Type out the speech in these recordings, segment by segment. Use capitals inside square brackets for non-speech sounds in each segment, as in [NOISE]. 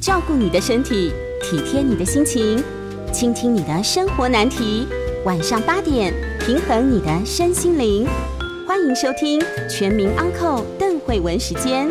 照顾你的身体，体贴你的心情，倾听你的生活难题。晚上八点，平衡你的身心灵。欢迎收听《全民安扣邓慧文时间。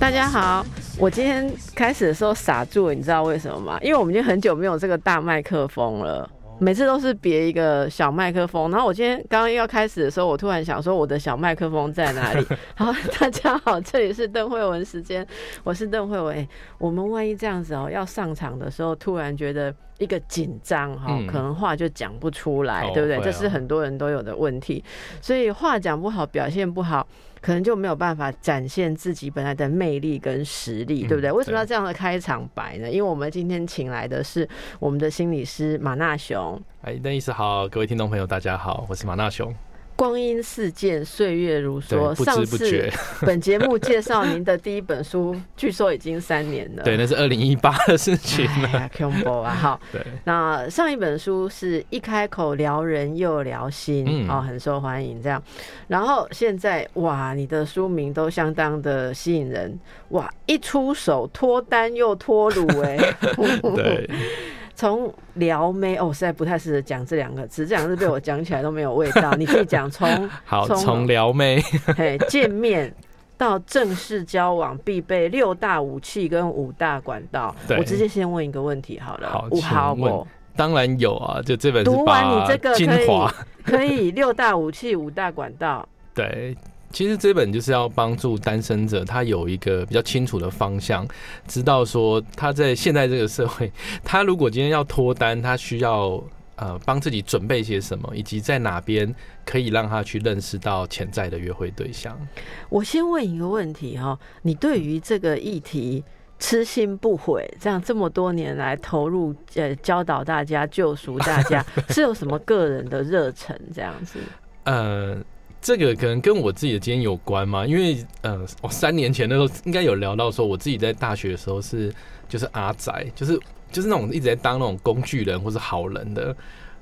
大家好，我今天开始的时候傻住了，你知道为什么吗？因为我们已经很久没有这个大麦克风了。每次都是别一个小麦克风，然后我今天刚刚要开始的时候，我突然想说我的小麦克风在哪里？[LAUGHS] 好，大家好，这里是邓慧文时间，我是邓慧文。我们万一这样子哦，要上场的时候，突然觉得一个紧张哈，可能话就讲不出来，对不对？这是很多人都有的问题，所以话讲不好，表现不好。可能就没有办法展现自己本来的魅力跟实力，对不对？为什么要这样的开场白呢？因为我们今天请来的是我们的心理师马纳雄。哎，邓医师好，各位听众朋友大家好，我是马纳雄。光阴似箭，岁月如梭。上次 [LAUGHS] 本节目介绍您的第一本书，据说已经三年了。对，那是二零一八的事情！好，[LAUGHS] 对。那上一本书是一开口撩人又撩心，哦，很受欢迎。这样，然后现在哇，你的书名都相当的吸引人。哇，一出手脱单又脱乳，哎。[LAUGHS] 对。从撩妹哦，实在不太适合讲这两个词，这两个字被我讲起来都没有味道。你可以讲 [LAUGHS] 从好从撩妹 [LAUGHS] 嘿见面到正式交往必备六大武器跟五大管道。我直接先问一个问题好了，好，好不？当然有啊，就这本读完你这个可以 [LAUGHS] 可以六大武器五大管道。对。其实这本就是要帮助单身者，他有一个比较清楚的方向，知道说他在现在这个社会，他如果今天要脱单，他需要呃帮自己准备些什么，以及在哪边可以让他去认识到潜在的约会对象。我先问一个问题哈，你对于这个议题痴心不悔，这样这么多年来投入呃教导大家、救赎大家，[LAUGHS] 是有什么个人的热忱这样子？呃。这个可能跟我自己的经验有关嘛，因为呃，我三年前的时候应该有聊到说，我自己在大学的时候是就是阿宅，就是就是那种一直在当那种工具人或是好人的，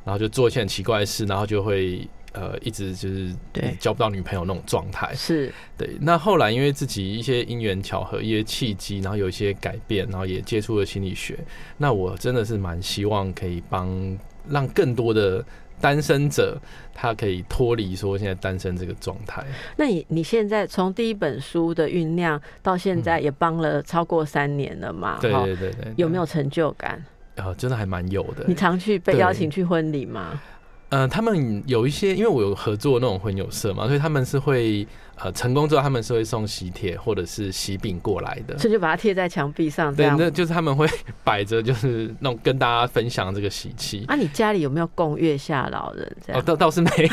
然后就做一些很奇怪的事，然后就会呃一直就是对交不到女朋友那种状态。是对。那后来因为自己一些因缘巧合、一些契机，然后有一些改变，然后也接触了心理学，那我真的是蛮希望可以帮让更多的。单身者，他可以脱离说现在单身这个状态。那你你现在从第一本书的酝酿到现在，也帮了超过三年了嘛？对对对对，有没有成就感？啊，真的还蛮有的。你常去被邀请去婚礼吗？嗯，他们有一些，因为我有合作那种婚友社嘛，所以他们是会呃成功之后，他们是会送喜帖或者是喜饼过来的，所以就把它贴在墙壁上。对，那就是他们会摆着，就是那种跟大家分享这个喜气。啊，你家里有没有供月下老人？这样倒倒是没有。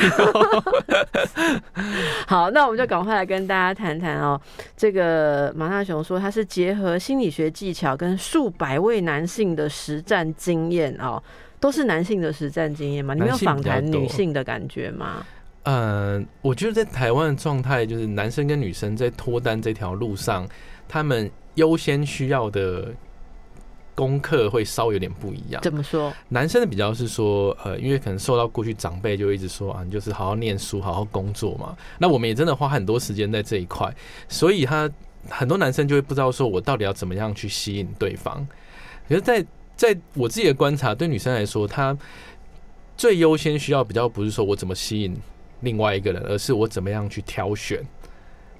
[LAUGHS] 好，那我们就赶快来跟大家谈谈哦。这个马大雄说，他是结合心理学技巧跟数百位男性的实战经验哦。都是男性的实战经验吗？你没有访谈女性的感觉吗？嗯，我觉得在台湾的状态，就是男生跟女生在脱单这条路上，他们优先需要的功课会稍微有点不一样。怎么说？男生的比较是说，呃，因为可能受到过去长辈就一直说啊，你就是好好念书、好好工作嘛。那我们也真的花很多时间在这一块，所以他很多男生就会不知道说我到底要怎么样去吸引对方。可是，在在我自己的观察，对女生来说，她最优先需要比较不是说我怎么吸引另外一个人，而是我怎么样去挑选，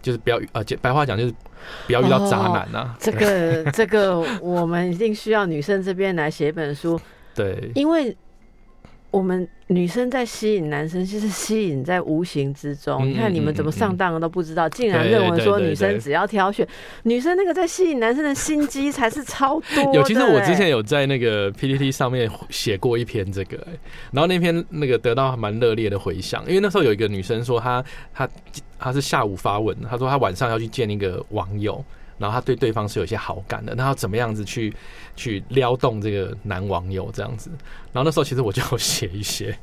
就是不要呃，白话讲就是不要遇到渣男呐。这个这个，我们一定需要女生这边来写一本书，对，因为。我们女生在吸引男生，就是吸引在无形之中。你看你们怎么上当都不知道，竟然认为说女生只要挑选，女生那个在吸引男生的心机才是超多。有，其实我之前有在那个 PPT 上面写过一篇这个，然后那篇那个得到蛮热烈的回响，因为那时候有一个女生说她她她是下午发文，她说她晚上要去见一个网友。然后他对对方是有些好感的，那要怎么样子去去撩动这个男网友这样子？然后那时候其实我就写一些，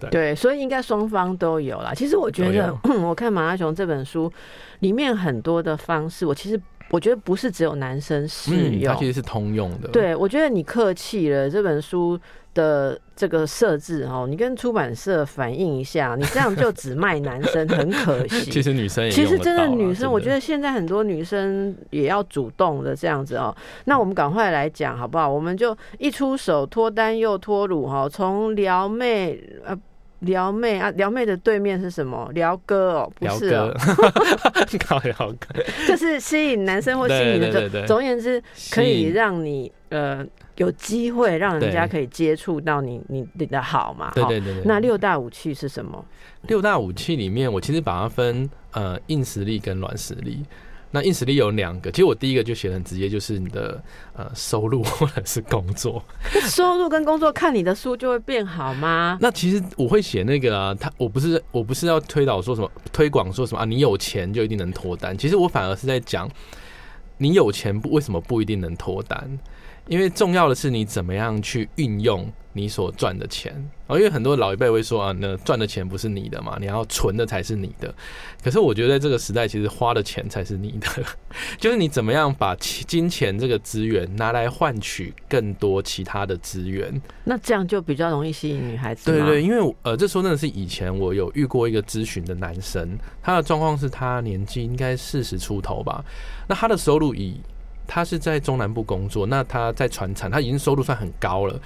对对，所以应该双方都有啦。其实我觉得，[CLEARS THROAT] 我看马拉松这本书里面很多的方式，我其实我觉得不是只有男生适嗯，它。其实是通用的。，对，我觉得你客气了。这本书的这个设置哦，你跟出版社反映一下，你这样就只卖男生，很可惜。[LAUGHS] 其实女生也其实真的女生，我觉得现在很多女生也要主动的这样子哦。那我们赶快来讲好不好？我们就一出手脱单又脱乳哈，从撩妹呃。撩妹啊，撩妹的对面是什么？撩哥哦，不是哦哥，，[LAUGHS] 搞聊哥，就是吸引男生或吸引女生。对对对对总而言之，可以让你呃有机会让人家可以接触到你你你的好嘛。哈对对对对。那六大武器是什么？六大武器里面，我其实把它分呃硬实力跟软实力。那硬实力有两个，其实我第一个就写的很直接，就是你的呃收入 [LAUGHS] 或者是工作。收入跟工作，看你的书就会变好吗？那其实我会写那个啊，他我不是我不是要推导说什么推广说什么啊，你有钱就一定能脱单。其实我反而是在讲，你有钱不为什么不一定能脱单？因为重要的是你怎么样去运用你所赚的钱哦。因为很多老一辈会说啊，那赚的钱不是你的嘛，你要存的才是你的。可是我觉得在这个时代，其实花的钱才是你的，[LAUGHS] 就是你怎么样把其金钱这个资源拿来换取更多其他的资源。那这样就比较容易吸引女孩子。对对，因为呃，这说真的是以前我有遇过一个咨询的男生，他的状况是他年纪应该四十出头吧，那他的收入以他是在中南部工作，那他在船产，他已经收入算很高了，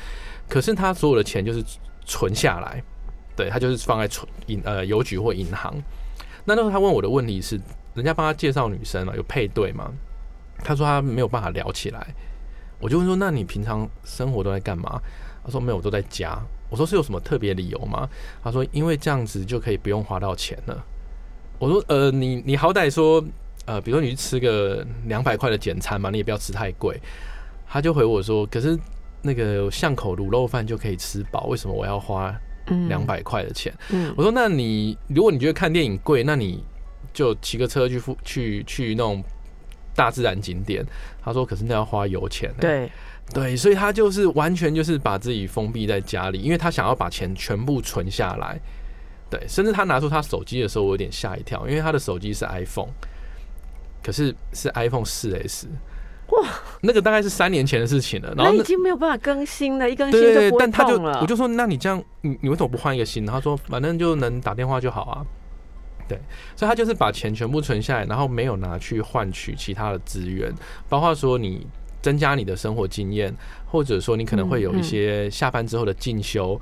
可是他所有的钱就是存下来，对他就是放在存银呃邮局或银行。那那时候他问我的问题是，人家帮他介绍女生嘛，有配对吗？他说他没有办法聊起来，我就问说，那你平常生活都在干嘛？他说没有，我都在家。我说是有什么特别理由吗？他说因为这样子就可以不用花到钱了。我说呃，你你好歹说呃，比如说你去吃个两百块的简餐嘛，你也不要吃太贵。他就回我说，可是那个巷口卤肉饭就可以吃饱，为什么我要花嗯两百块的钱？嗯我说那你如果你觉得看电影贵，那你就骑个车去附去去那种大自然景点。他说可是那要花油钱、欸。对，对，所以他就是完全就是把自己封闭在家里，因为他想要把钱全部存下来。对，甚至他拿出他手机的时候，我有点吓一跳，因为他的手机是 iPhone，可是是 iPhone 四 S。哇，那个大概是三年前的事情了。然后已经没有办法更新了，一更新对但他就。我就说，那你这样，你你为什么不换一个新的？他说，反正就能打电话就好啊。对，所以他就是把钱全部存下来，然后没有拿去换取其他的资源，包括说你增加你的生活经验，或者说你可能会有一些下班之后的进修。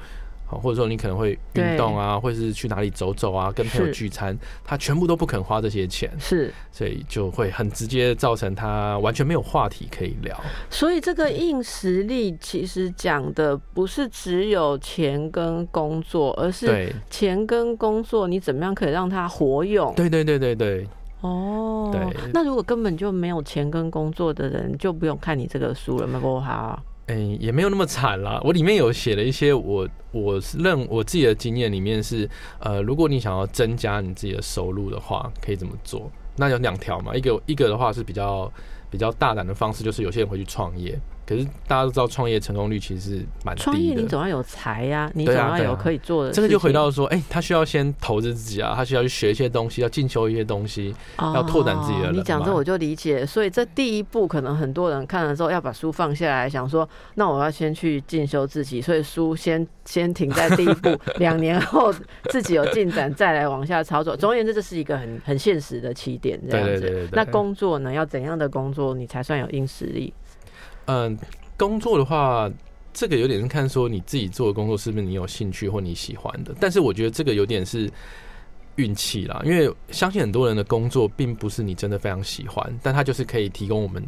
好，或者说你可能会运动啊，或者是去哪里走走啊，跟朋友聚餐，他全部都不肯花这些钱，是，所以就会很直接造成他完全没有话题可以聊。所以这个硬实力其实讲的不是只有钱跟工作，而是对，钱跟工作你怎么样可以让它活用。对对对对对，哦，对那如果根本就没有钱跟工作的人，就不用看你这个书了，没不好。哎、也没有那么惨啦。我里面有写了一些我我认我自己的经验，里面是呃，如果你想要增加你自己的收入的话，可以怎么做？那有两条嘛，一个一个的话是比较比较大胆的方式，就是有些人会去创业。可是大家都知道，创业成功率其实是蛮创业。你总要有才呀、你总要有可以做的、这个就回到说，哎、他需要先投资自己啊，他需要去学一些东西，要进修一些东西。要拓展自己的哦你讲这我就理解，所以这第一步可能很多人看了之后要把书放下来，想说那我要先去进修自己，所以书先先停在第一步，[LAUGHS] 两年后自己有进展再来往下操作。总而言之，这是一个很很现实的起点，这样子。那工作呢？要怎样的工作你才算有硬实力？嗯，工作的话，这个有点是看说你自己做的工作是不是你有兴趣或你喜欢的。但是我觉得这个有点是运气啦，因为相信很多人的工作并不是你真的非常喜欢，但它就是可以提供我们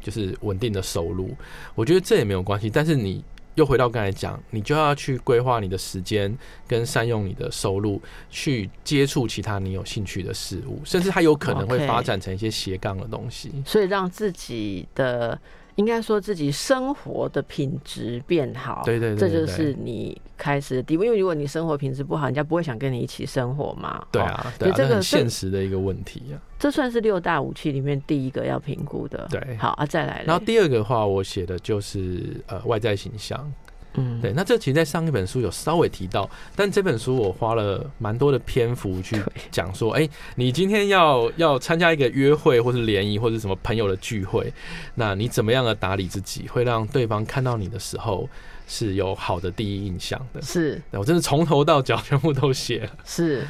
就是稳定的收入。我觉得这也没有关系，但是你。又回到刚才讲，你就要去规划你的时间，跟善用你的收入，去接触其他你有兴趣的事物，甚至它有可能会发展成一些斜杠的东西。所以让自己的应该说自己生活的品质变好，对对对这就是你开始的第一步。因为如果你生活品质不好，人家不会想跟你一起生活嘛。哦，对啊，对啊，这个现实的一个问题啊。这算是六大武器里面第一个要评估的。对好啊，再来。然后第二个的话，我写的就是呃外在形象。嗯，对，那这其实，在上一本书有稍微提到，但这本书我花了蛮多的篇幅去讲说，哎、你今天要要参加一个约会，或是联谊，或者什么朋友的聚会，那你怎么样的打理自己，会让对方看到你的时候是有好的第一印象的。是我真的从头到脚全部都写了。是，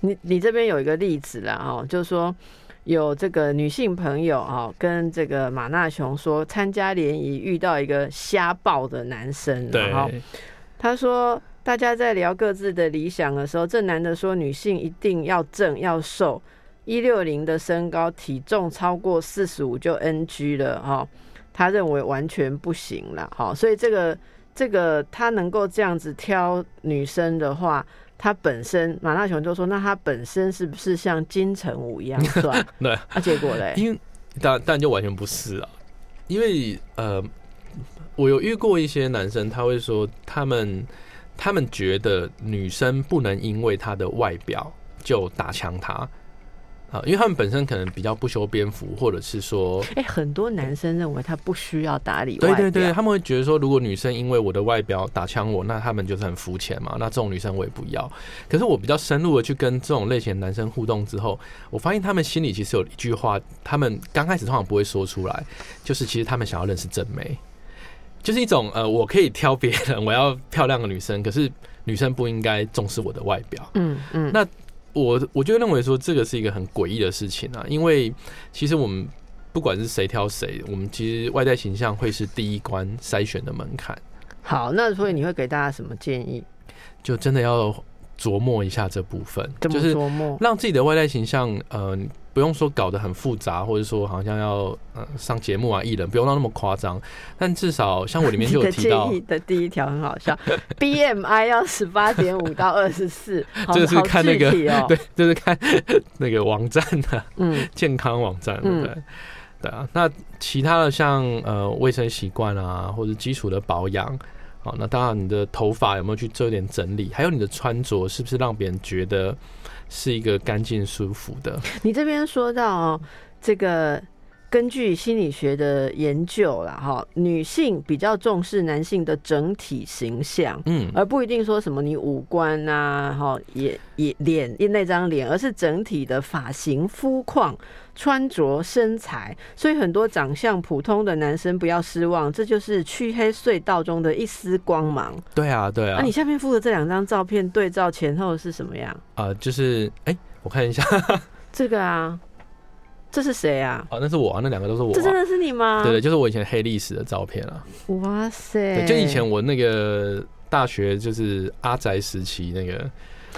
你你这边有一个例子啦，哦，就是说有这个女性朋友哦，跟这个马纳雄说参加联谊遇到一个瞎爆的男生，对然后他说大家在聊各自的理想的时候，这男的说女性一定要正要瘦，一六零的身高，体重超过四十五就 NG 了哈、哦，他认为完全不行了，好、所以这个这个他能够这样子挑女生的话。他本身马大雄就说：“那他本身是不是像金城武一样帅？[LAUGHS] 对，啊，结果嘞，因为但但就完全不是啊，因为呃，我有遇过一些男生，他会说他们他们觉得女生不能因为她的外表就打枪她。啊，因为他们本身可能比较不修边幅，或者是说，哎、很多男生认为他不需要打理外表，对对对，他们会觉得说，如果女生因为我的外表打枪我，那他们就是很肤浅嘛。那这种女生我也不要。可是我比较深入的去跟这种类型的男生互动之后，我发现他们心里其实有一句话，他们刚开始通常不会说出来，就是其实他们想要认识正妹，就是一种呃，我可以挑别人，我要漂亮的女生，可是女生不应该重视我的外表。嗯嗯，那我我就认为说这个是一个很诡异的事情啊，因为其实我们不管是谁挑谁，我们其实外在形象会是第一关筛选的门槛，好，那所以你会给大家什么建议？就真的要琢磨一下这部分，就是琢磨？让自己的外在形象，呃，不用说搞得很复杂，或者说好像要呃上节目啊艺人，不用到那么夸张，但至少像我里面就有提到 [LAUGHS] 的第一条很好笑，[LAUGHS] BMI 要十八点五到二十四，好 [LAUGHS] 这个是看那个对，就是看那个网站的、嗯。健康网站，对嗯。不对？对啊，那其他的像呃卫生习惯啊，或者基础的保养，好，那当然你的头发有没有去做一点整理，还有你的穿着是不是让别人觉得是一个干净舒服的？你这边说到，这个根据心理学的研究啦，哈，女性比较重视男性的整体形象。嗯，而不一定说什么你五官啊，哈，也也脸那张脸，而是整体的发型、肤况、穿着、身材。所以很多长相普通的男生不要失望，这就是黢黑隧道中的一丝光芒。对啊，对啊那、啊，你下面附的这两张照片对照前后是什么样？啊、就是哎、我看一下，这个啊，这是谁啊？哦，那是我啊，那两个都是我、啊。这真的是你吗？对对，就是我以前黑历史的照片啊。哇塞！对，就以前我那个大学就是阿宅时期那个，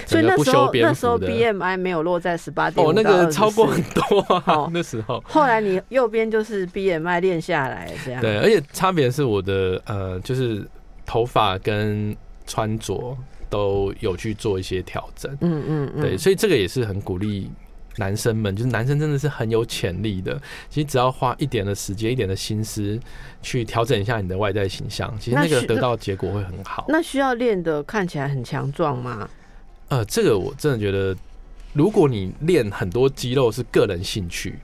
所以那时候那时候。BMI 没有落在十八点哦，那个超过很多啊好，[LAUGHS] 那时候。后来你右边就是 BMI 练下来这样。对，而且差别是我的呃，就是头发跟穿着都有去做一些调整。嗯嗯嗯，对，所以这个也是很鼓励男生们，就是男生真的是很有潜力的。其实只要花一点的时间、一点的心思去调整一下你的外在形象，其实那个得到的结果会很好。那需要练的看起来很强壮吗？呃，这个我真的觉得，如果你练很多肌肉是个人兴趣。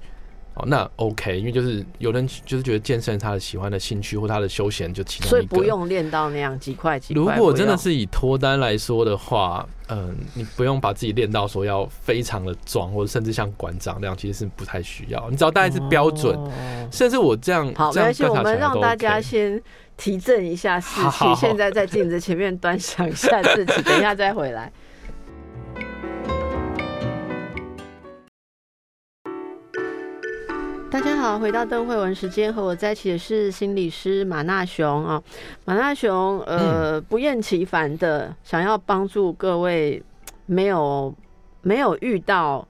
哦，那 OK，因为就是有人就是觉得健身他的喜欢的兴趣或他的休闲就其中一个，所以不用练到那样几块几块。如果真的是以脱单来说的话，嗯、你不用把自己练到说要非常的壮，或者甚至像馆长那样，其实是不太需要。你只要大概是标准，哦甚至我这样好，没关系，我们让大家先提振一下士气，现在在镜子前面 [LAUGHS] 端详一下自己，等一下再回来。大家好，回到邓慧文时间，和我在一起的是心理师马纳雄啊。马纳雄，呃，不厌其烦的想要帮助各位没有没有遇到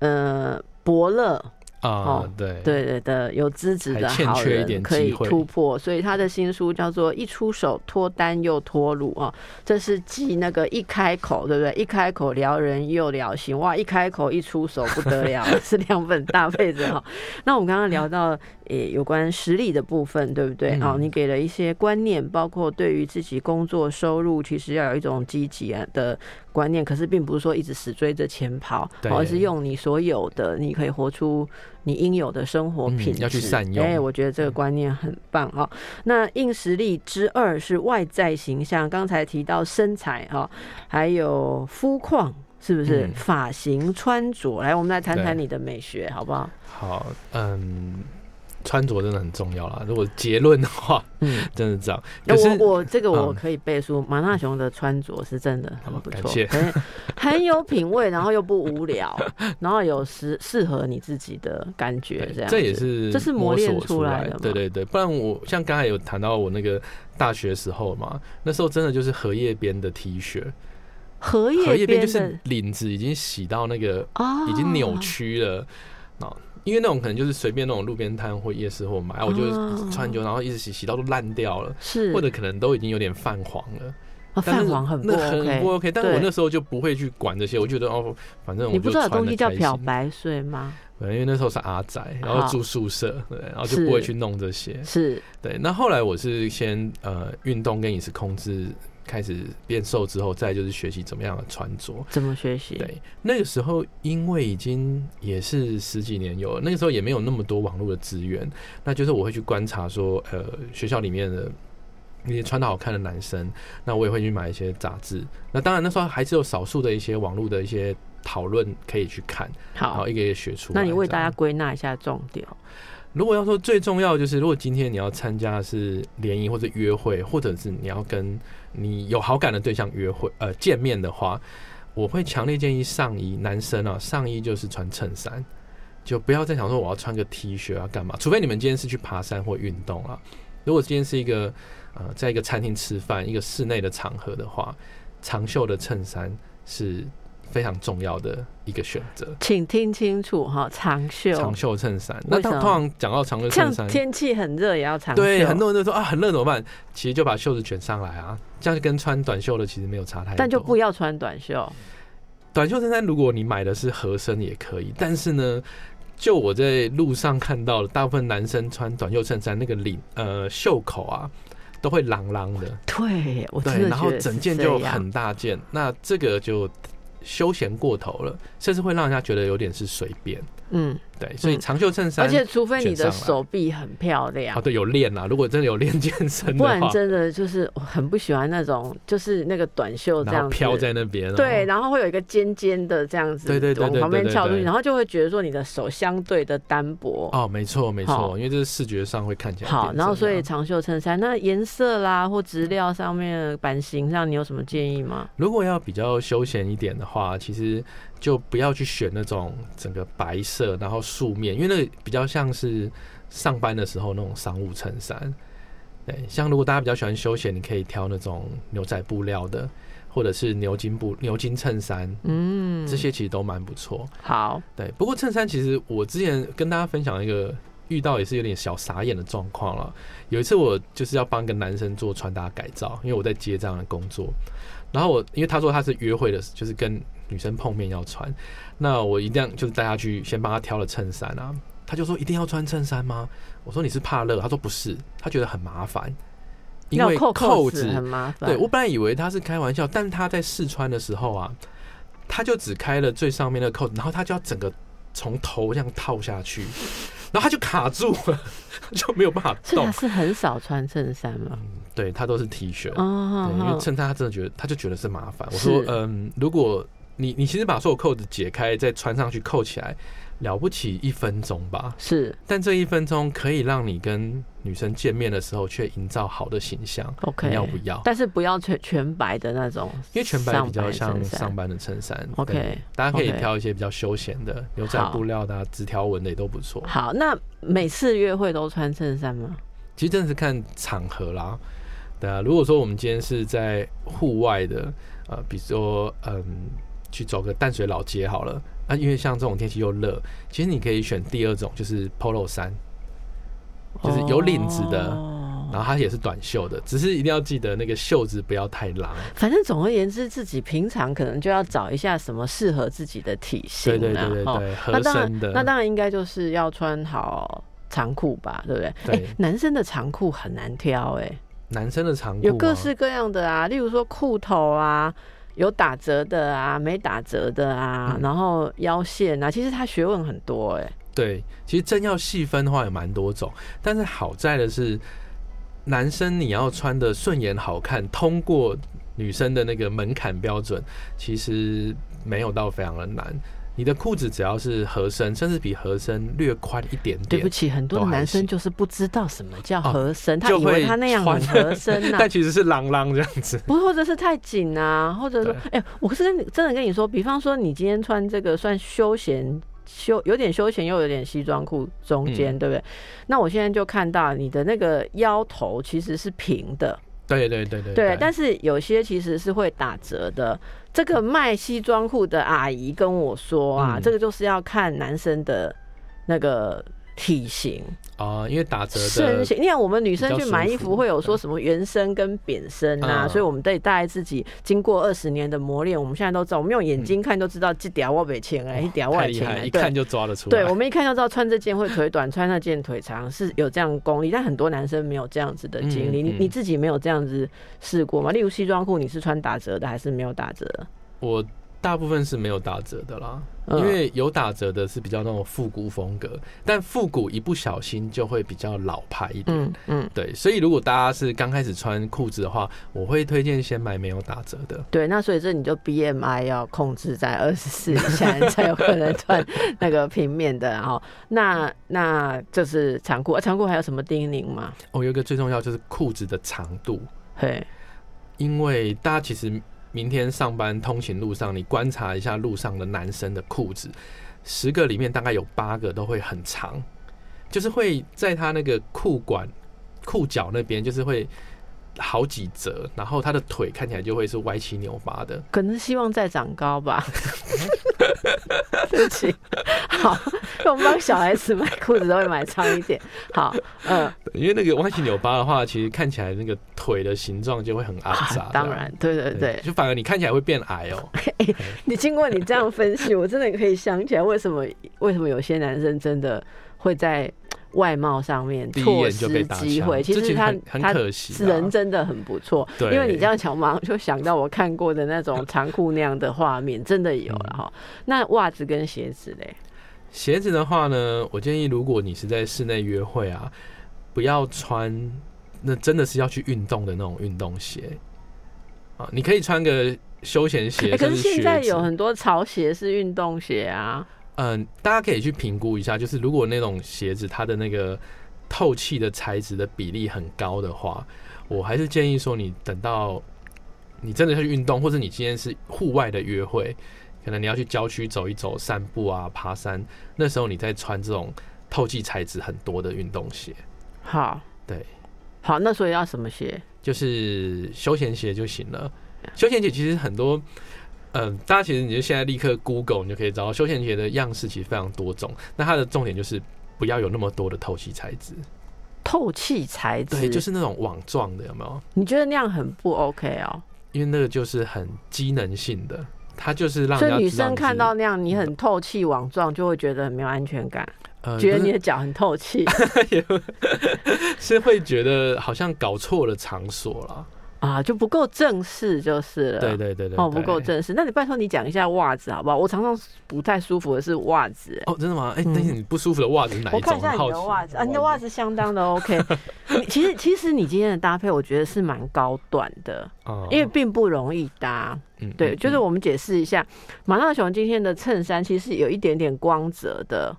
呃伯乐啊、哦对对对的，有资质的好人可以突破，所以他的新书叫做《一出手脱单又脱乳》啊，这是继那个一开口对不对？一开口撩人又撩心，哇！一开口一出手不得了，[LAUGHS] 是两本搭配着哈。那我们刚刚聊到诶有关实力的部分，对不对？嗯哦，你给了一些观念，包括对于自己工作收入，其实要有一种积极的观念，可是并不是说一直死追着钱跑，对而是用你所有的，你可以活出你应有的生活嗯品质，要去善用哎、我觉得这个观念很棒啊、那硬实力之二是外在形象，刚才提到身材啊、还有肤况。是不是嗯发型、穿着？来，我们来谈谈你的美学，好不好？好，嗯，穿着真的很重要啦。如果结论的话，嗯，真的这样。那可是我我这个我嗯可以背书，马纳雄的穿着是真的很好不错，很很有品味，然后又不无聊，[LAUGHS] 然后有适适合你自己的感觉，这样这也是这是磨练出出来的对对对，不然我像刚才有谈到我那个大学时候嘛，那时候真的就是荷叶边的 T 恤，荷荷叶边的叶边就是领子已经洗到那个啊。已经扭曲了，啊，因为那种可能就是随便那种路边摊或夜市或买，我就穿就然后一直洗洗到都烂掉了，是或者可能都已经有点泛黄了。啊泛黄很不 OK，不 OK，但我那时候就不会去管这些，我觉得哦，反正我你不知道东西叫漂白水吗？对，因为那时候是阿宅，然后住宿舍，对，然后就不会去弄这些。是对，那后来我是先呃运动跟饮食控制开始变瘦之后，再就是学习怎么样的穿着。怎么学习？对，那个时候因为已经也是十几年有了，那个时候也没有那么多网络的资源，那就是我会去观察说，呃，学校里面的。那些穿的好看的男生，那我也会去买一些杂志。那当然那时候还是有少数的一些网络的一些讨论可以去看，然好后，一个一个学出来。那你为大家归纳一下重点。如果要说最重要就是，如果今天你要参加的是联谊或者约会，或者是你要跟你有好感的对象约会呃见面的话，我会强烈建议上衣，男生啊上衣就是穿衬衫，就不要再想说我要穿个 T 恤啊干嘛，除非你们今天是去爬山或运动啊。如果今天是一个呃在一个餐厅吃饭，一个室内的场合的话，长袖的衬衫是非常重要的一个选择。请听清楚哈，长袖，长袖衬衫，那通通常讲到长袖衬衫，天气很热也要长袖。对，很多人都说啊，很热怎么办？其实就把袖子卷上来啊，这样就跟穿短袖的其实没有差太多。但就不要穿短袖。短袖衬衫，如果你买的是合身也可以，但是呢，就我在路上看到的，大部分男生穿短袖衬衫，那个领呃袖口啊都会啷啷的，对，我然后整件就很大件，那这个就休闲过头了，甚至会让人家觉得有点是随便。嗯，对，所以嗯。长袖衬衫，而且除非你的手臂很漂亮。啊，，对，有练啦。如果真的有练健身不然真的就是我很不喜欢那种，就是那个短袖这样飘在那边，对，哦，然后会有一个尖尖的这样子，对对对旁边对对翘出去，然后就会觉得说你的手相对的单薄。哦，没错没错，因为这是视觉上会看起来好，然后所以长袖衬衫，那颜色啦或质料上面版型上，你有什么建议吗？如果要比较休闲一点的话，其实就不要去选那种整个白色，然后素面，因为那个比较像是上班的时候那种商务衬衫。对，像如果大家比较喜欢休闲，你可以挑那种牛仔布料的，或者是牛津布牛津衬衫，嗯，这些其实都蛮不错。好，对，不过衬衫其实我之前跟大家分享一个遇到也是有点小傻眼的状况了。有一次我就是要帮一个男生做穿搭改造，因为我在接这样的工作，然后我因为他说他是约会的，就是跟女生碰面要穿，那我一定要就是带她去先帮她挑了衬衫啊，她就说一定要穿衬衫吗？我说你是怕热，她说不是，她觉得很麻烦，因为要扣扣子很麻烦。对我本来以为她是开玩笑，但她在试穿的时候啊，她就只开了最上面的扣子，然后她就要整个从头这样套下去，然后他就卡住了，[LAUGHS] 就没有办法动。是很少穿衬衫嘛。对他都是 T 恤，哦，对，因为哦衬衫他真的觉得他就觉得是麻烦。我说，嗯，如果你你其实把所有扣子解开再穿上去扣起来，了不起一分钟吧，是但这一分钟可以让你跟女生见面的时候却营造好的形象。OK，你要不要？但是不要全全白的那种，因为全白比较像上班的衬衫。OK，大家可以挑一些比较休闲的牛仔布料的、啊、直条纹的也都不错。好，那每次约会都穿衬衫吗？其实真的是看场合啦。对啊，如果说我们今天是在户外的，呃，比如说嗯，去走个淡水老街好了。啊，因为像这种天气又热，其实你可以选第二种，就是 polo 衫，就是有领子的哦然后它也是短袖的，只是一定要记得那个袖子不要太狼。反正总而言之，自己平常可能就要找一下什么适合自己的体型、啊。对对对对合身的。那当然应该就是要穿好长裤吧，对不对？对哎男生的长裤很难挑、哎，男生的长裤有各式各样的啊，例如说裤头啊，有打折的啊，没打折的啊，嗯然后腰线啊，其实它学问很多哎、对，其实真要细分的话有蛮多种，但是好在的是，男生你要穿的顺眼好看，通过女生的那个门槛标准，其实没有到非常的难。你的裤子只要是合身，甚至比合身略宽一点点，对不起，很多的男生就是不知道什么叫哦合身，他以为他那样很合身呐、[LAUGHS] 但其实是啷啷这样子。不是，或者是太紧啊，或者说，哎、我是跟你真的跟你说，比方说你今天穿这个算休闲休，有点休闲又有点西装裤中间，嗯对不对？那我现在就看到你的那个腰头其实是平的，对对对对对，但是有些其实是会打折的。这个卖西装裤的阿姨跟我说啊，嗯这个就是要看男生的那个体型。啊、因为打折的身形，你看我们女生去买衣服服会有说什么圆身跟扁身啊，嗯所以我们得大概自己经过二十年的磨练，我们现在都知道，我们用眼睛看都知道这条我没钱哎，一条我太厉害，钱哎，一看。就抓得出来。对，我们一看就知道穿这件会腿短，穿那件腿长是有这样功力，但很多男生没有这样子的经历。嗯嗯你你自己没有这样子试过吗？例如西装裤，你是穿打折的还是没有打折？我大部分是没有打折的啦，嗯因为有打折的是比较那种复古风格，但复古一不小心就会比较老牌一点。嗯嗯，对，所以如果大家是刚开始穿裤子的话，我会推荐先买没有打折的。对，那所以这你就 BMI 要控制在二十四以下，你才有可能穿那个平面的哈。那那就是长裤，啊长裤还有什么叮咛吗？哦，有一个最重要就是裤子的长度，嘿，因为大家其实明天上班通勤路上，你观察一下路上的男生的裤子，十个里面大概有八个都会很长，就是会在他那个裤管、裤脚那边，就是会好几折，然后他的腿看起来就会是歪七扭八的。可能是希望再长高吧。对不起，好，我们帮小孩子买裤子都会买长一点。好，嗯、因为那个歪七扭八的话，其实看起来那个腿的形状就会很阿杂、啊当然，对对对，就反而你看起来会变矮哦、你经过你这样分析，我真的可以想起来为什么为什么有些男生真的会在外貌上面错眼就被失机会。其实实他很可惜啊人真的很不错。对因为你这样讲，马上就想到我看过的那种长裤那样的画面，真的有了哈。那袜子跟鞋子嘞？鞋子的话呢，我建议如果你是在室内约会啊，不要穿那真的是要去运动的那种运动鞋啊，你可以穿个休闲鞋，哎，可是现在。有很多潮鞋是运动鞋啊。嗯，大家可以去评估一下，就是如果那种鞋子它的那个透气的材质的比例很高的话，我还是建议说你等到你真的去运动，或者你今天是户外的约会，可能你要去郊区走一走、散步啊、爬山，那时候你再穿这种透气材质很多的运动鞋，好，对，好，那所以要什么鞋？就是休闲鞋就行了。休闲鞋其实很多，嗯、大家其实你就现在立刻 Google，你就可以找到休闲鞋的样式，其实非常多种。那它的重点就是不要有那么多的透气材质，透气材质，对，就是那种网状的，有没有？你觉得那样很不 OK 哦？因为那个就是很机能性的，它就是让所以女生看到那样你很透气网状，就会觉得很没有安全感，呃，觉得你的脚很透气 [LAUGHS] [LAUGHS] 是会觉得好像搞错了场所了。啊，就不够正式就是了。对对对对哦，不够正式。那你拜托你讲一下袜子好不好？我常常不太舒服的是袜子。哦，真的吗？哎、嗯但是你不舒服的袜子是哪一种？我看一下你。的袜子啊，你的袜子相当的 OK [LAUGHS] 你。其实其实你今天的搭配，我觉得是蛮高端的，哦因为并不容易搭。嗯对，嗯就是我们解释一下，马大熊今天的衬衫其实有一点点光泽的，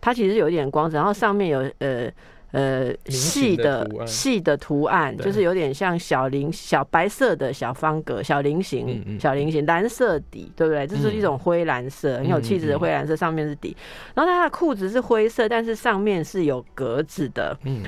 它其实有一点光泽，然后上面有呃呃细的细的图案，就是有点像小菱小白色的小方格小菱形嗯嗯小菱形蓝色底，对不对？这是一种灰蓝色，很有气质的灰蓝色，上面是底，然后它的裤子是灰色，但是上面是有格子的，嗯，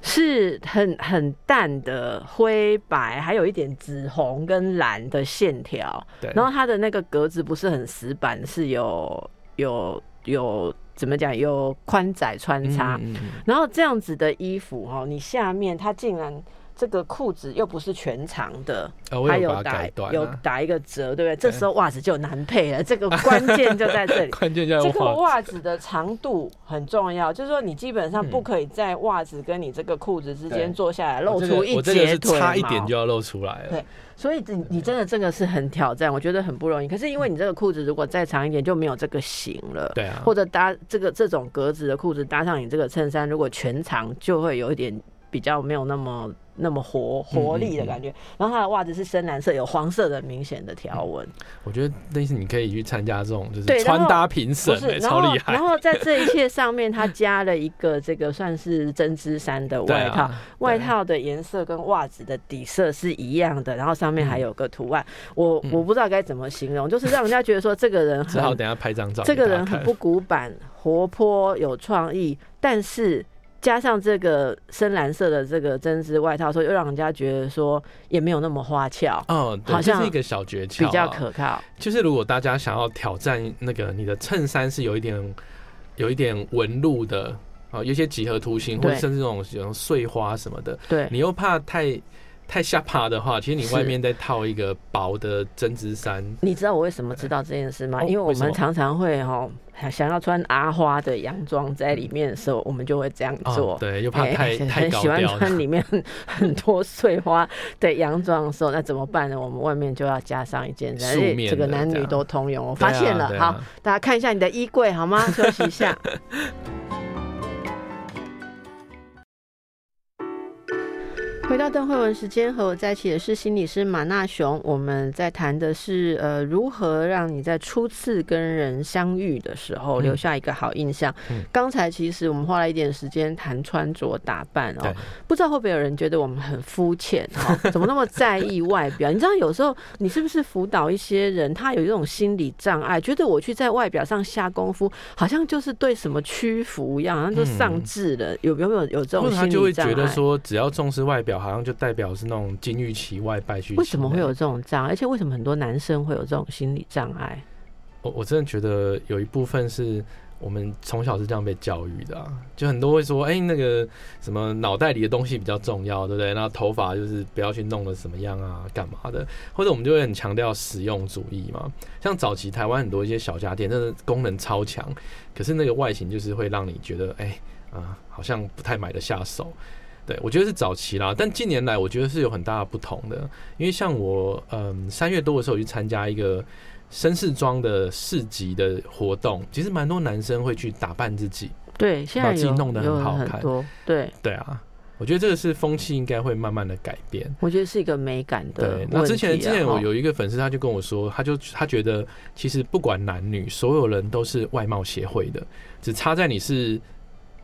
是很很淡的灰白，还有一点紫红跟蓝的线条。对。然后它的那个格子不是很死板，是有有有怎么讲？有宽窄穿插。然后这样子的衣服哦，你下面它竟然这个裤子又不是全长的，还有打有打一个折，对不对？这时候袜子就难配了，这个关键就在这里。[LAUGHS] 关键就这个袜子的长度很重要，就是说你基本上嗯不可以在袜子跟你这个裤子之间坐下来露出一截腿差一毛点就要露出来了对。所以你你真的这个是很挑战，我觉得很不容易。可是因为你这个裤子如果再长一点，就没有这个型了。对啊，或者搭这个这种格子的裤子搭上你这个衬衫，如果全长就会有一点比较没有那么那么活活力的感觉。然后它的袜子是深蓝色，有黄色的明显的条纹，我觉得类似你可以去参加这种就是穿搭评审？欸，超厉害然。后在这一切上面，它加了一个这个算是针织衫的外套。啊，外套的颜色跟袜子的底色是一样的，然后上面还有个图案，我嗯我不知道该怎么形容，就是让人家觉得说这个人很 [LAUGHS] 只好等下拍张照。这个人很不，古板、活泼、有创意，但是加上这个深蓝色的这个针织外套，所以又让人家觉得说也没有那么花俏，嗯，对好像这是一个小诀窍、比较。可靠。就是如果大家想要挑战那个你的衬衫是有一点有一点纹路的啊，有一些几何图形，或者甚至这种有碎花什么的，对，你又怕太太下趴的话，其实你外面再套一个薄的针织衫，你知道我为什么知道这件事吗？哦因为我们常常会哈想要穿阿花的洋装在里面的时候，我们就会这样做。哦、对，又怕哎太、太喜欢穿里面很很多碎花的洋装的时候，那怎么办呢？我们外面就要加上一件，而素且这个男女都通用。我发现了，好，大家看一下你的衣柜好吗？休息一下。[LAUGHS] 回到邓慧文时间，和我在一起的是心理师马纳雄。我们在谈的是呃，如何让你在初次跟人相遇的时候嗯留下一个好印象。嗯刚才其实我们花了一点时间谈穿着打扮哦，不知道会不会有人觉得我们很肤浅哈？[LAUGHS] 怎么那么在意外表？你知道有时候你是不是辅导一些人，他有一种心理障碍，觉得我去在外表上下功夫，好像就是对什么屈服一样，好像就丧志了。有有没有有这种或者他心就会觉得？说，只要重视外表，好像就代表是那种金玉其外败絮。为什么会有这种障碍？而且为什么很多男生会有这种心理障碍？我我真的觉得有一部分是我们从小是这样被教育的、啊，就很多会说，哎、那个什么脑袋里的东西比较重要，对不对？那头发就是不要去弄的怎么样啊，干嘛的？或者我们就会很强调实用主义嘛。像早期台湾很多一些小家电，真的功能超强，可是那个外形就是会让你觉得，哎、啊、好像不太买得下手。对，我觉得是早期啦，但近年来我觉得是有很大的不同的，因为像我，嗯，三月多的时候去参加一个绅士装的市集的活动，其实蛮多男生会去打扮自己。对，现在有把自己弄得很有好看很多。对，对啊，我觉得这个是风气应该会慢慢的改变。我觉得是一个美感的对。那之前之前我有一个粉丝，他就跟我说，他就他觉得其实不管男女，所有人都是外貌协会的，只差在你是。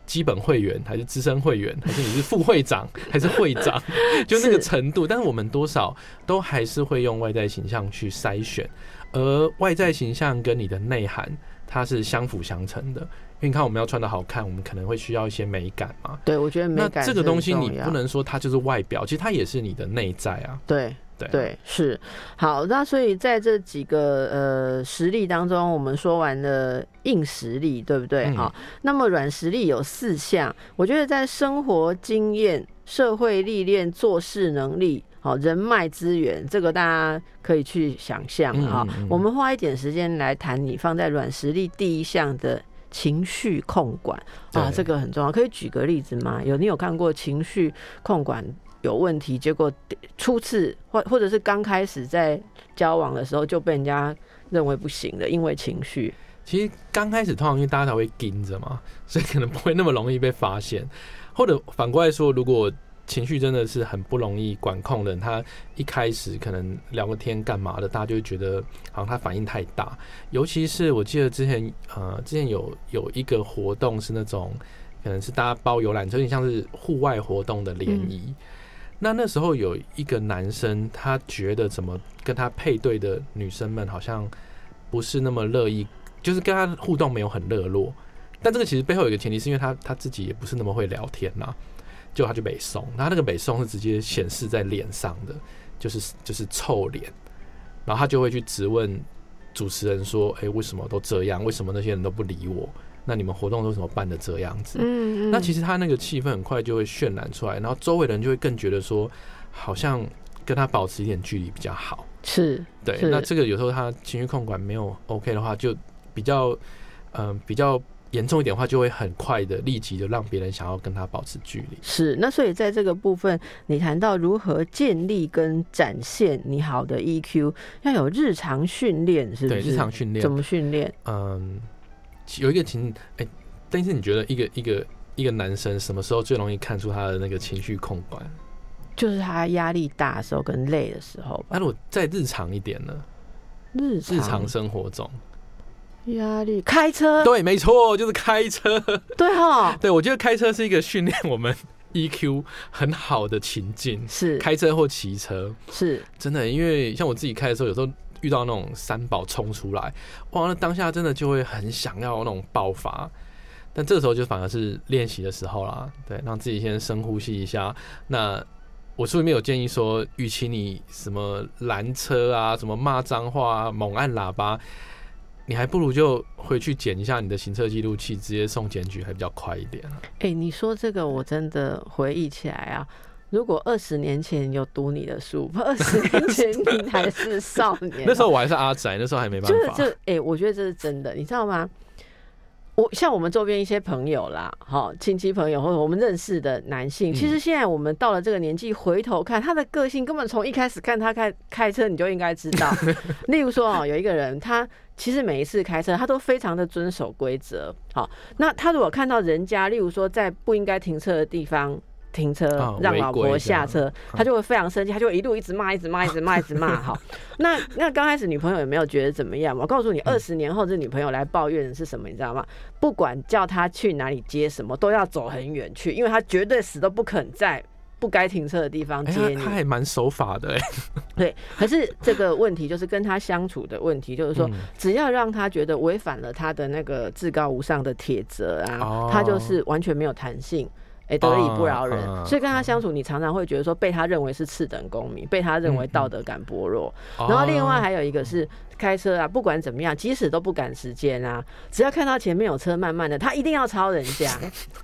基本会员还是资深会员，还是你是副会长还是会长，[LAUGHS] 就那个程度。但是我们多少都还是会用外在形象去筛选，而外在形象跟你的内涵它是相辅相成的。因为你看，我们要穿的好看，我们可能会需要一些美感嘛。对，我觉得美那感是很这个东西你不能说它就是外表，其实它也是你的内在啊。对。对是好。那所以在这几个呃实力当中，我们说完了硬实力，对不对？嗯好，那么软实力有四项，我觉得在生活经验、社会历练、做事能力。好，人脉资源，这个大家可以去想象嗯哈、嗯嗯我们花一点时间来谈你放在软实力第一项的情绪控管啊，这个很重要。可以举个例子吗？有你有看过情绪控管有问题，结果初次或或者是刚开始在交往的时候就被人家认为不行的，因为情绪。其实刚开始通常因为大家才会盯着嘛，[LAUGHS] 所以可能不会那么容易被发现。或者反过来说，如果情绪真的是很不容易管控的人，他一开始可能聊个天干嘛的，大家就会觉得好像他反应太大。尤其是我记得之前呃，之前有有一个活动是那种可能是大家包游览车，有点像是户外活动的联谊。那那时候有一个男生，他觉得怎么跟他配对的女生们好像不是那么乐意，就是跟他互动没有很热络。但这个其实背后有一个前提，是因为他他自己也不是那么会聊天呐、就他就北宋，他那个北宋是直接显示在脸上的，就是就是臭脸，然后他就会去质问主持人说：“诶，为什么都这样？为什么那些人都不理我？那你们活动都怎么办的这样子？嗯那其实他那个气氛很快就会渲染出来，然后周围的人就会更觉得说，好像跟他保持一点距离比较好。是对，那这个有时候他情绪控管没有 OK 的话，就比较嗯、比较严重一点的话，就会很快的立即的让别人想要跟他保持距离。是，那所以在这个部分，你谈到如何建立跟展现你好的 EQ，要有日常训练，是不是对，日常训练怎，么训练？嗯，有一个情，哎、但是你觉得一个一个一个男生什么时候最容易看出他的那个情绪控管？就是他压力大的时候跟累的时候吧。那如果再日常一点呢？日日常生活中，压力，开车，对，没错，就是开车。对哈，[LAUGHS] 对我觉得开车是一个训练我们 [LAUGHS] EQ 很好的情境。是开车或骑车，是，真的，因为像我自己开的时候，有时候遇到那种三宝冲出来，哇，那当下真的就会很想要那种爆发。但这个时候就反而是练习的时候啦，对，让自己先深呼吸一下。那我书里面有建议说，与其你什么拦车啊，什么骂脏话、啊、猛按喇叭，你还不如就回去剪一下你的行车记录器，直接送检举，还比较快一点。哎、你说这个我真的回忆起来啊。如果二十年前有读你的书，[LAUGHS] 二十年前你还是少年哦，[LAUGHS] 那时候我还是阿宅，那时候还没办法。就是这，哎、我觉得这是真的，你知道吗？我像我们周边一些朋友啦，好，亲戚朋友或者我们认识的男性，嗯其实现在我们到了这个年纪，回头看他的个性，根本从一开始看他开开车，你就应该知道。[LAUGHS] 例如说哦，有一个人，他其实每一次开车，他都非常的遵守规则。好，那他如果看到人家，例如说在不应该停车的地方。停车啊让老婆下车，他就会非常生气，他就会一路一直骂，一直骂，一直骂，一直骂。好，那 [LAUGHS] 那刚开始女朋友也没有觉得怎么样？我告诉你，二十年后这女朋友来抱怨的是什么，你知道吗？不管叫他去哪里接什么，都要走很远去，因为他绝对死都不肯在不该停车的地方哎、接你。他他还蛮守法的哎、[LAUGHS] 对，可是这个问题就是跟他相处的问题，就是说，嗯只要让他觉得违反了他的那个至高无上的铁则啊，哦他就是完全没有弹性。哎，得理不饶人，哦所以跟他相处，你常常会觉得说被他认为是次等公民，被他认为道德感薄弱。哦然后另外还有一个是开车啊，不管怎么样，即使都不赶时间啊，只要看到前面有车慢慢的，他一定要超人家。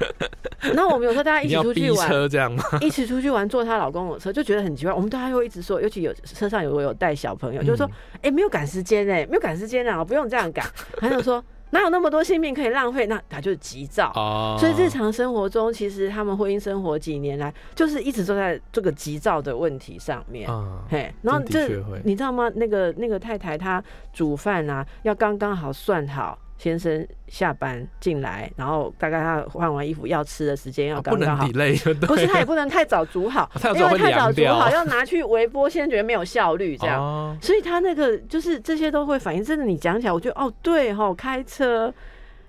[LAUGHS] 然后我们有时候大家一起出去玩，车这样吗？一起出去玩，坐她老公的车，就觉得很奇怪。我们大家会一直说，尤其有车上有有带小朋友，就是说，嗯哎、没有赶时间哎、没有赶时间啊，不用这样赶。他就说，哪有那么多性命可以浪费？那他就是急躁。哦，所以日常生活中，其实他们婚姻生活几年来，就是一直都在这个急躁的问题上面。嗯，嘿，然后这你知道吗？那个那个太太她煮饭啊，要刚刚好算好。先生下班进来，然后大概他换完衣服要吃的时间要刚刚好，delay，[LAUGHS] 不是，他也不能太早煮好，[LAUGHS] 因为太早煮好要拿去微波，现在觉得没有效率，这样。哦所以他那个就是这些都会反映。真的，你讲起来，我觉得哦，对哈，开车对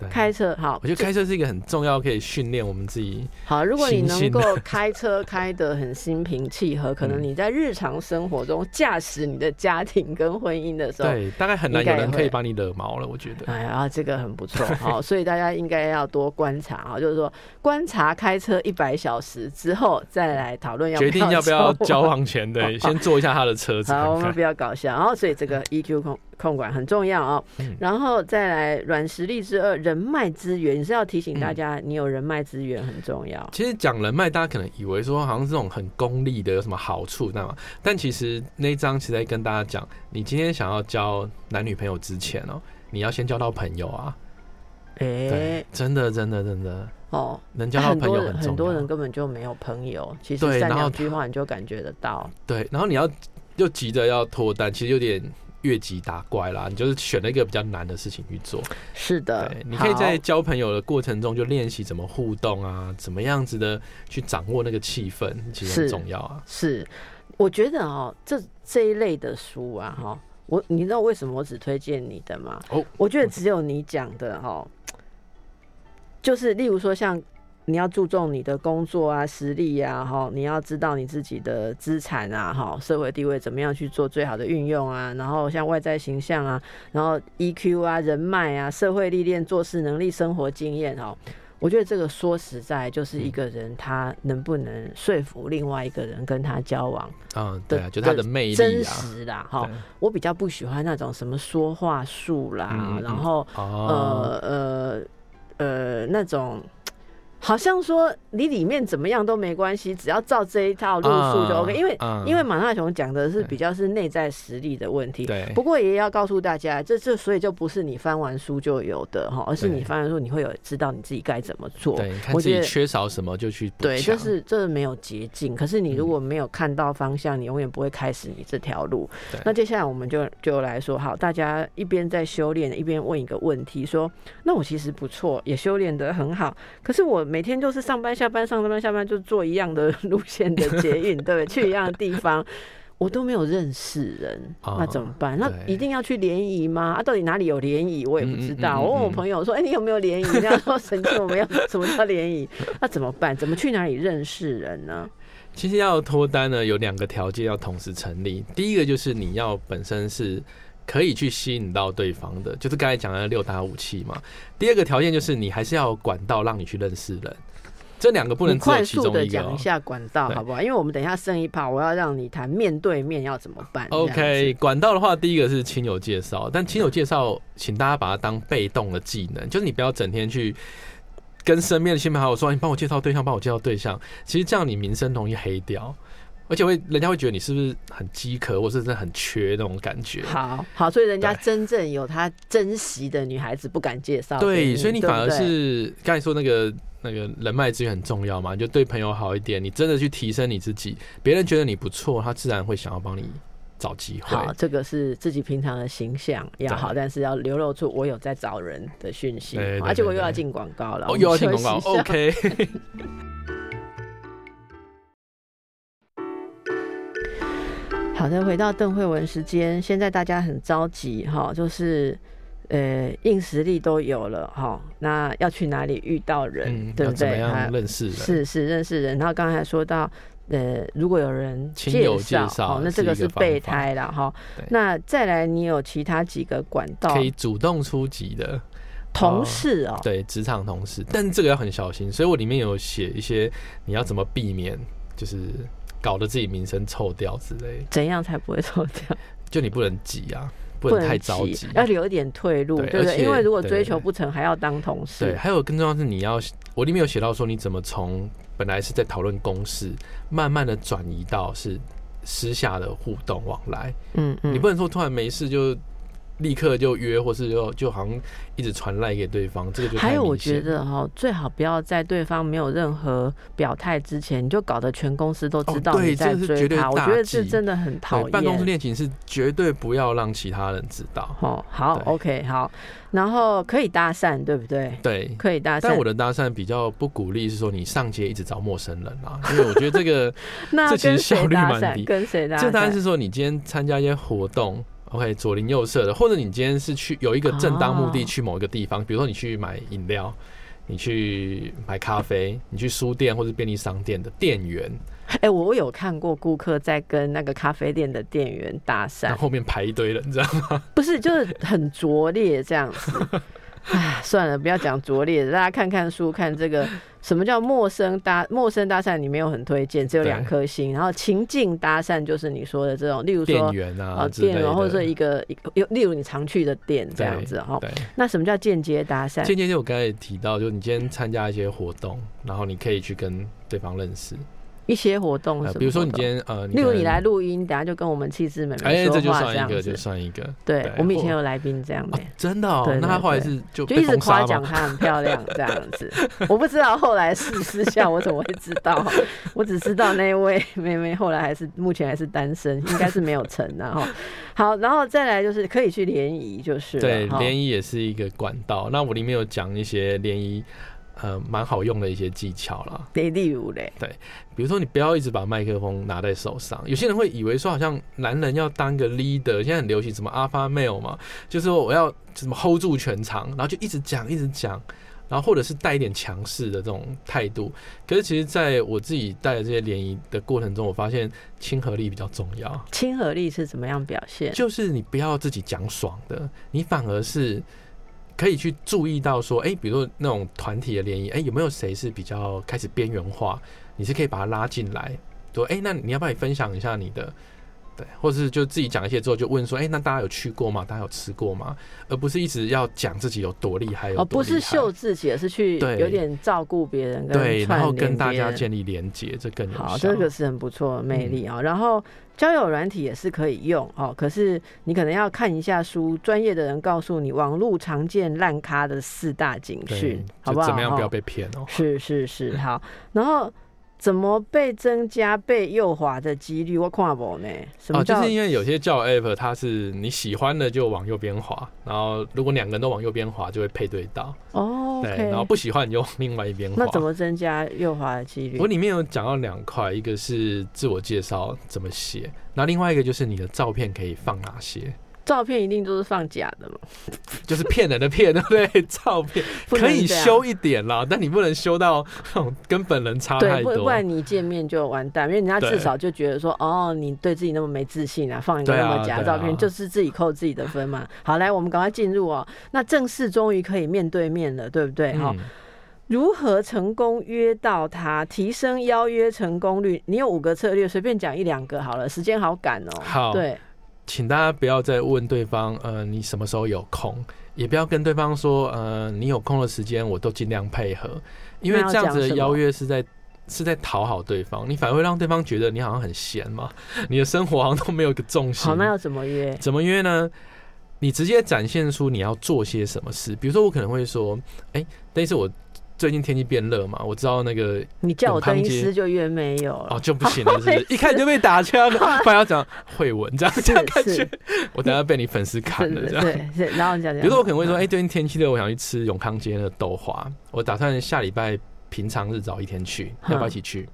开车好，我觉得开车是一个很重要，可以训练我们自己。好。如果你能够开车 [LAUGHS] 开得很心平气和，可能嗯你在日常生活中驾驶你的家庭跟婚姻的时候，对，大概很难有人可以把你惹毛了，我觉得。哎呀，这个很不错 [LAUGHS] 好，所以大家应该要多观察啊，就是说观察开车一百小时之后，再来讨论要决定要不要交往。前，对，[LAUGHS] 先坐一下他的车子好，我。们不要搞笑。然后，所以这个 EQ 控控管很重要哦。嗯然后再来软实力之二，人脉资源，你是要提醒嗯大家，你有人脉资源很重要。其实讲人脉，大家可能以为说好像是这种很功利的有什么好处，那么，但其实那一章其实在跟大家讲，你今天想要交男女朋友之前哦，你要先交到朋友啊。哎、对，真的，真的，真的，哦，能交到朋友很重要。人很多人根本就没有朋友，其实三两句话你就感觉得到。对，然后你要又急着要脱单，其实有点越级打怪啦。你就是选了一个比较难的事情去做。是的，，你可以在交朋友的过程中就练习怎么互动啊，怎么样子的去掌握那个气氛，其实很重要啊。是，我觉得哦，这这一类的书啊，哈，我你知道为什么我只推荐你的吗？哦，我觉得只有你讲的哈，就是例如说像你要注重你的工作啊、实力啊，哈，你要知道你自己的资产啊，哈，社会地位怎么样去做最好的运用啊，然后像外在形象啊，然后 EQ 啊、人脉啊、社会历练、做事能力、生活经验哈。我觉得这个说实在，就是一个人他能不能说服另外一个人跟他交往，嗯，对啊，就他的魅力啊。实啦，哈。我比较不喜欢那种什么说话术啦，然后哦，呃呃呃那种。好像说你里面怎么样都没关系，只要照这一套路数就 OK。因为因为马大雄讲的是比较是内在实力的问题。对。不过也要告诉大家，这这所以就不是你翻完书就有的哈，而是你翻完书你会有知道你自己该怎么做。对，看自己缺少什么就去对，就是这没有捷径。可是你如果没有看到方向，你永远不会开始你这条路。那接下来我们就就来说，好，大家一边在修炼，一边问一个问题：说，那我其实不错，也修炼的很好，可是我每天就是上班下班上班下班就坐一样的路线的捷运，[LAUGHS] 对，去一样的地方，我都没有认识人，[LAUGHS] 那怎么办？那一定要去联谊吗？啊，到底哪里有联谊？我也不知道。我问我朋友说：“哎，你有没有联谊？”人家说：“神经，我没有。”什么叫联谊？那怎么办？怎么去哪里认识人呢？其实要脱单呢，有两个条件要同时成立。第一个就是你要本身是。可以去吸引到对方的，就是刚才讲的六大武器嘛。第二个条件就是你还是要管道让你去认识人，这两个不能快速的讲一下管道好不好？因为我们等一下剩一趴，我要让你谈面对面要怎么办。OK，管道的话，第一个是亲友介绍，但亲友介绍，请大家把它当被动的技能，就是你不要整天去跟身边的亲朋好友说，你帮我介绍对象，帮我介绍对象。其实这样你名声容易黑掉。而且会，人家会觉得你是不是很饥渴，或是真的很缺那种感觉。好好，所以人家真正有他珍惜的女孩子不敢介绍。对，所以你反而是刚才说那个那个人脉资源很重要嘛，你就对朋友好一点，你真的去提升你自己，别人觉得你不错，他自然会想要帮你找机会。好，这个是自己平常的形象要好，但是要流露出我有在找人的讯息。而且我又要进广告了，哦，又要进广告，OK。[LAUGHS] 好的，回到邓慧文时间，现在大家很着急哈，就是呃硬实力都有了哈，那要去哪里遇到人，对不对？怎么样认识人？是是认识人。然后刚才说到呃，如果有人介绍，那这个是备胎了哈。那再来，你有其他几个管道可以主动出击的同事哦？对，职场同事，但这个要很小心，所以我里面有写一些你要怎么避免，就是。搞得自己名声臭掉之类，怎样才不会臭掉？就你不能急啊，[LAUGHS] 不能太着急，要留一点退路，对不对？因为如果追求不成，还要当同事。对，还有更重要是你要，我里面有写到说，你怎么从本来是在讨论公事，慢慢的转移到是私下的互动往来。嗯嗯，你不能说突然没事就。立刻就约，或是就就好像一直传赖给对方，这个就还有我觉得哈，最好不要在对方没有任何表态之前，你就搞得全公司都知道你在追他。我觉得这真的很讨厌。办公室恋情是绝对不要让其他人知道。哦，好，OK，好，然后可以搭讪，对不对？对，可以搭讪。但我的搭讪比较不鼓励，是说你上街一直找陌生人啊，[LAUGHS] 因为我觉得这个 [LAUGHS] 这其实效率蛮低。跟谁搭？这当然是说你今天参加一些活动。OK，左邻右舍的，或者你今天是去有一个正当目的去某一个地方，比如说你去买饮料，你去买咖啡，你去书店或者便利商店的店员。哎，我有看过顾客在跟那个咖啡店的店员搭讪，后面排一堆人，你知道吗？不是，就是很拙劣这样子。哎，算了，不要讲拙劣的，大家看看书，看这个。[LAUGHS] 什么叫陌生搭陌生搭讪？你没有很推荐，只有两颗星。然后情境搭讪就是你说的这种，例如说店员啊，店员或者说一个有，例如你常去的店这样子哈。那什么叫间接搭讪？间接就我刚才也提到，就你今天参加一些活动，然后你可以去跟对方认识。一些活动，比如说你今天呃，例如你来录音，等下就跟我们气质美眉说话这样子，就算一个。对，我们以前有来宾这样的，真的。哦。那他后来是就就一直夸奖她很漂亮这样子。[LAUGHS] 我不知道后来私私下我怎么会知道？[LAUGHS] 我只知道那位妹妹后来还是目前还是单身，[LAUGHS] 应该是没有成然后好，然后再来就是可以去联谊，就是对联谊也是一个管道。那我里面有讲一些联谊。呃，蛮好用的一些技巧了。例如嘞，对，比如说你不要一直把麦克风拿在手上。有些人会以为说，好像男人要当个 leader，现在很流行什么 alpha male 嘛，就是说我要什么 hold 住全场，然后就一直讲一直讲，然后或者是带一点强势的这种态度。可是其实在我自己带的这些联谊的过程中，我发现亲和力比较重要。亲和力是怎么样表现？就是你不要自己讲爽的，你反而是。可以去注意到说，哎，比如说那种团体的联谊，哎，有没有谁是比较开始边缘化？你是可以把他拉进来，说，哎，那你要不要分享一下你的对，或是就自己讲一些之后就问说，哎、那大家有去过吗？大家有吃过吗？而不是一直要讲自己有多厉害，有哦，不是秀自己，而是去对有点照顾别人跟对，然后跟大家建立连接，这更。好，这个是很不错的魅力啊、然后交友软体也是可以用哦，可是你可能要看一下书，专业的人告诉你网络常见烂咖的四大警对讯，好不好？哦怎么样不要被骗哦？是是是，好，然后怎么被增加被右滑的几率？我看不呢？什么啊，就、是因为有些交友 app 它是你喜欢的就往右边滑，然后如果两个人都往右边滑，就会配对到。哦对然后不喜欢你就往另外一边滑。那怎么增加右滑的几率我？里面有讲到两块，一个是自我介绍怎么写，然后另外一个就是你的照片可以放哪些，照片一定都是放假的嘛？[LAUGHS] 就是骗人的骗，对不对？[LAUGHS] 照片可以修一点啦，但你不能修到那种跟本人差对，太多。不不然你见面就完蛋，因为人家至少就觉得说，哦，你对自己那么没自信啊，放一个那么假的照片，就是自己扣自己的分嘛。好，来，我们赶快进入哦。那正式终于可以面对面了，对不对？哈、嗯，如何成功约到他，提升邀约成功率？你有五个策略，随便讲一两个好了，时间好赶哦。好对，请大家不要再问对方，呃，你什么时候有空，也不要跟对方说，呃，你有空的时间我都尽量配合，因为这样子的邀约是在。是在讨好对方，你反而会让对方觉得你好像很闲嘛，[LAUGHS] 你的生活好像都没有个重心。好，那要怎么约？怎么约呢？你直接展现出你要做些什么事，比如说我可能会说，哎、但是我最近天气变热嘛，我知道那个你叫我永康街更衣师就越没有了。哦就不行了，是不是？[LAUGHS] 一看就被打枪了，[LAUGHS] 不然要讲会文这样这样感觉，我等下被你粉丝砍了对这样。对对，然后你讲讲。比如说我可能会说，哎、嗯最近天气热，我想去吃永康街的豆花，我打算下礼拜平常日早一天去，要不要一起去？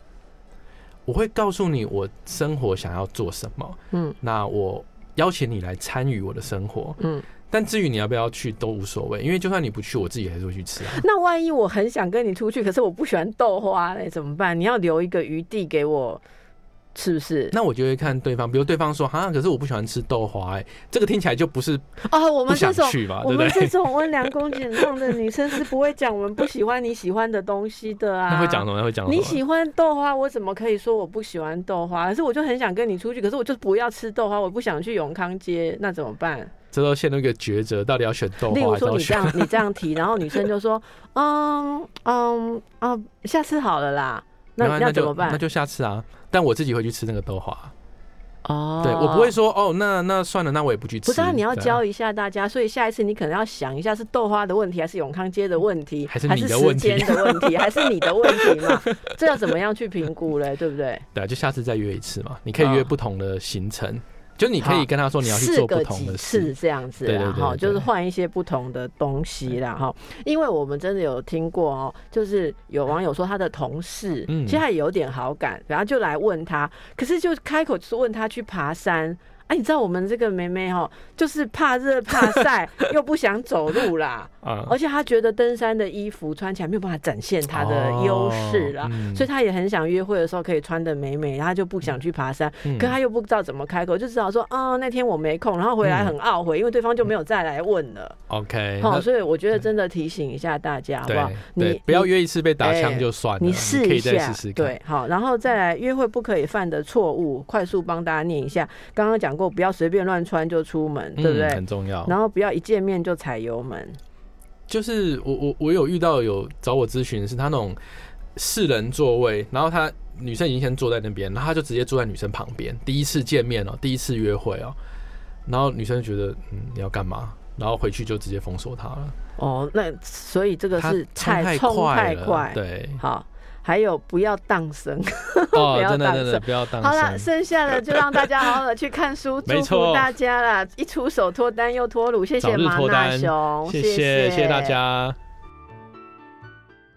我会告诉你我生活想要做什么，嗯那我邀请你来参与我的生活，嗯，但至于你要不要去都无所谓，因为就算你不去，我自己还是会去吃啊。那万一我很想跟你出去，可是我不喜欢豆花嘞，怎么办？你要留一个余地给我，是不是？那我就会看对方，比如对方说哈，可是我不喜欢吃豆花、哎，这个听起来就不是啊，我们这种想去嘛，我们这？种温良恭俭让的女生是不会讲我们不喜欢你喜欢的东西的啊。那会讲什么？会讲？你喜欢豆花，我怎么可以说我不喜欢豆花？可是我就很想跟你出去，可是我就不要吃豆花，我不想去永康街，那怎么办？这都陷入一个抉择，到底要选豆例如花还是要选？说你这样你这样提，然后女生就说，[LAUGHS] 嗯嗯啊，下次好了啦。那那怎么办？那就下次啊。但我自己会去吃那个豆花，哦，对我不会说哦，那那算了，那我也不去吃。不是啊，你要教一下大家，所以下一次你可能要想一下是豆花的问题，还是永康街的问题，还是你的问题间的问题，[LAUGHS] 还是你的问题嘛？这要怎么样去评估嘞？对不对？对啊，就下次再约一次嘛。你可以约哦不同的行程，就你可以跟他说你要去做不同几的事。次这样子啦，哈，对对对对就是换一些不同的东西啦，哈。因为我们真的有听过哦，就是有网友说他的同事，嗯其实他也有点好感，然后就来问他，可是就开口就是问他去爬山。哎、你知道我们这个妹妹哈，就是怕热怕晒，[LAUGHS] 又不想走路啦，啊而且她觉得登山的衣服穿起来没有办法展现她的优势啦，哦嗯所以她也很想约会的时候可以穿的美美，她就不想去爬山。嗯可她又不知道怎么开口，就只好说，啊、那天我没空，然后回来很懊悔，因为对方就没有再来问了。OK，好、那所以我觉得真的提醒一下大家，好不好你，不要约一次被打哎枪就算了，你试一下。对，好，然后再来约会不可以犯的错误，快速帮大家念一下。刚刚讲过，不要随便乱穿就出门，对不嗯对？很重要。然后不要一见面就踩油门。就是我我我有遇到有找我咨询，是他那种四人座位，然后他女生已经先坐在那边，然后他就直接坐在女生旁边，第一次见面哦，第一次约会哦，然后女生就觉得嗯你要干嘛，然后回去就直接封锁他了，哦，那所以这个他是冲太冲太快。对，好，还有不要荡生。[LAUGHS] 哦不，要当真真的不要当好了，剩下的就让大家好好的去看书，祝福大家啦！一出手脱单又脱乳，谢谢马纳熊，谢谢谢谢谢大。家。